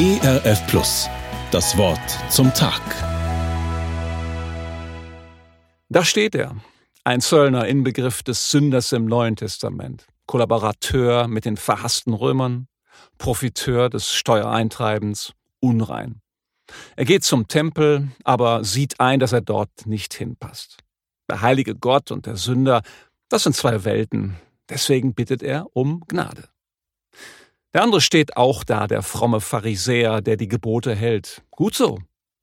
ERF Plus. Das Wort zum Tag. Da steht er, ein Zöllner Inbegriff des Sünders im Neuen Testament, Kollaborateur mit den verhassten Römern, Profiteur des Steuereintreibens, unrein. Er geht zum Tempel, aber sieht ein, dass er dort nicht hinpasst. Der heilige Gott und der Sünder, das sind zwei Welten. Deswegen bittet er um Gnade. Der andere steht auch da, der fromme Pharisäer, der die Gebote hält. Gut so.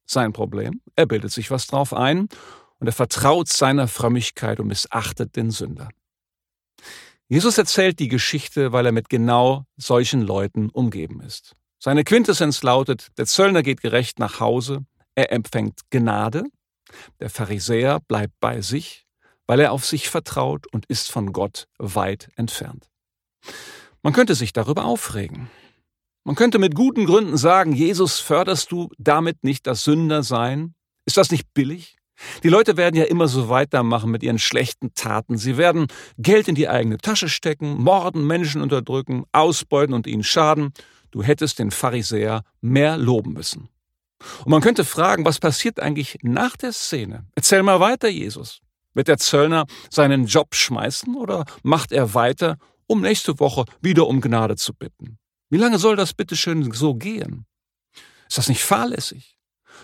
Sein Problem, er bildet sich was drauf ein und er vertraut seiner Frömmigkeit und missachtet den Sünder. Jesus erzählt die Geschichte, weil er mit genau solchen Leuten umgeben ist. Seine Quintessenz lautet, der Zöllner geht gerecht nach Hause, er empfängt Gnade, der Pharisäer bleibt bei sich, weil er auf sich vertraut und ist von Gott weit entfernt. Man könnte sich darüber aufregen. Man könnte mit guten Gründen sagen, Jesus, förderst du damit nicht das Sündersein? Ist das nicht billig? Die Leute werden ja immer so weitermachen mit ihren schlechten Taten. Sie werden Geld in die eigene Tasche stecken, morden, Menschen unterdrücken, ausbeuten und ihnen schaden. Du hättest den Pharisäer mehr loben müssen. Und man könnte fragen, was passiert eigentlich nach der Szene? Erzähl mal weiter, Jesus. Wird der Zöllner seinen Job schmeißen oder macht er weiter, um nächste Woche wieder um Gnade zu bitten? Wie lange soll das bitteschön so gehen? Ist das nicht fahrlässig?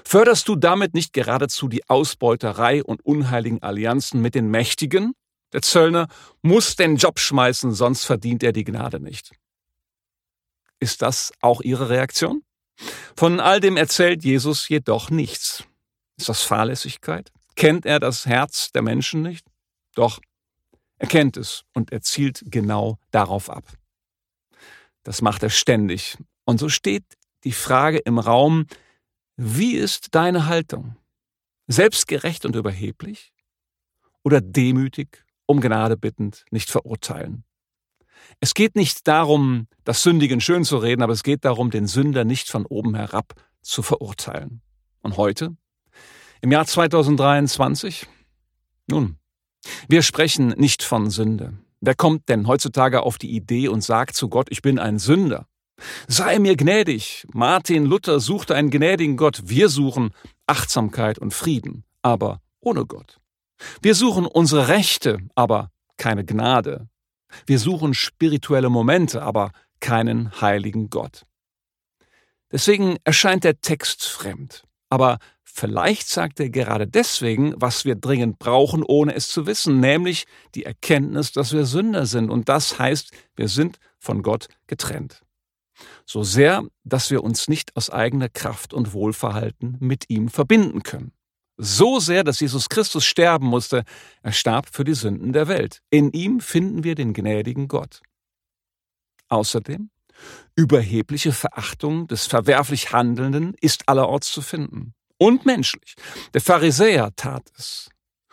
Förderst du damit nicht geradezu die Ausbeuterei und unheiligen Allianzen mit den Mächtigen? Der Zöllner muss den Job schmeißen, sonst verdient er die Gnade nicht. Ist das auch Ihre Reaktion? Von all dem erzählt Jesus jedoch nichts. Ist das Fahrlässigkeit? Kennt er das Herz der Menschen nicht? Doch, er kennt es und er zielt genau darauf ab. Das macht er ständig. Und so steht die Frage im Raum, wie ist deine Haltung? Selbstgerecht und überheblich? Oder demütig, um Gnade bittend, nicht verurteilen? Es geht nicht darum, das Sündigen schön zu reden, aber es geht darum, den Sünder nicht von oben herab zu verurteilen. Und heute? Im Jahr 2023? Nun, wir sprechen nicht von Sünde. Wer kommt denn heutzutage auf die Idee und sagt zu Gott, ich bin ein Sünder? Sei mir gnädig. Martin Luther suchte einen gnädigen Gott. Wir suchen Achtsamkeit und Frieden, aber ohne Gott. Wir suchen unsere Rechte, aber keine Gnade. Wir suchen spirituelle Momente, aber keinen heiligen Gott. Deswegen erscheint der Text fremd. Aber vielleicht sagt er gerade deswegen, was wir dringend brauchen, ohne es zu wissen, nämlich die Erkenntnis, dass wir Sünder sind. Und das heißt, wir sind von Gott getrennt so sehr, dass wir uns nicht aus eigener Kraft und Wohlverhalten mit ihm verbinden können. So sehr, dass Jesus Christus sterben musste, er starb für die Sünden der Welt. In ihm finden wir den gnädigen Gott. Außerdem, überhebliche Verachtung des verwerflich Handelnden ist allerorts zu finden. Und menschlich. Der Pharisäer tat es.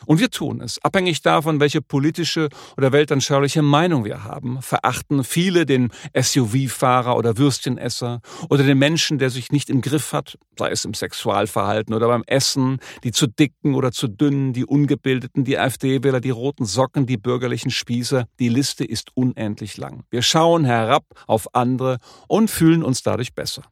Und wir tun es. Abhängig davon, welche politische oder weltanschauliche Meinung wir haben, verachten viele den SUV-Fahrer oder Würstchenesser oder den Menschen, der sich nicht im Griff hat, sei es im Sexualverhalten oder beim Essen, die zu dicken oder zu dünnen, die Ungebildeten, die AfD-Wähler, die roten Socken, die bürgerlichen Spießer. Die Liste ist unendlich lang. Wir schauen herab auf andere und fühlen uns dadurch besser.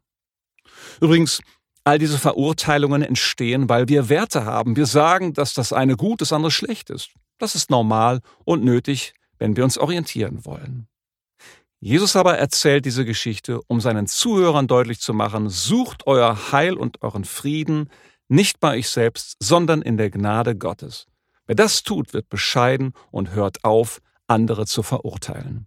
Übrigens, All diese Verurteilungen entstehen, weil wir Werte haben. Wir sagen, dass das eine gut, das andere schlecht ist. Das ist normal und nötig, wenn wir uns orientieren wollen. Jesus aber erzählt diese Geschichte, um seinen Zuhörern deutlich zu machen, sucht euer Heil und euren Frieden nicht bei euch selbst, sondern in der Gnade Gottes. Wer das tut, wird bescheiden und hört auf, andere zu verurteilen.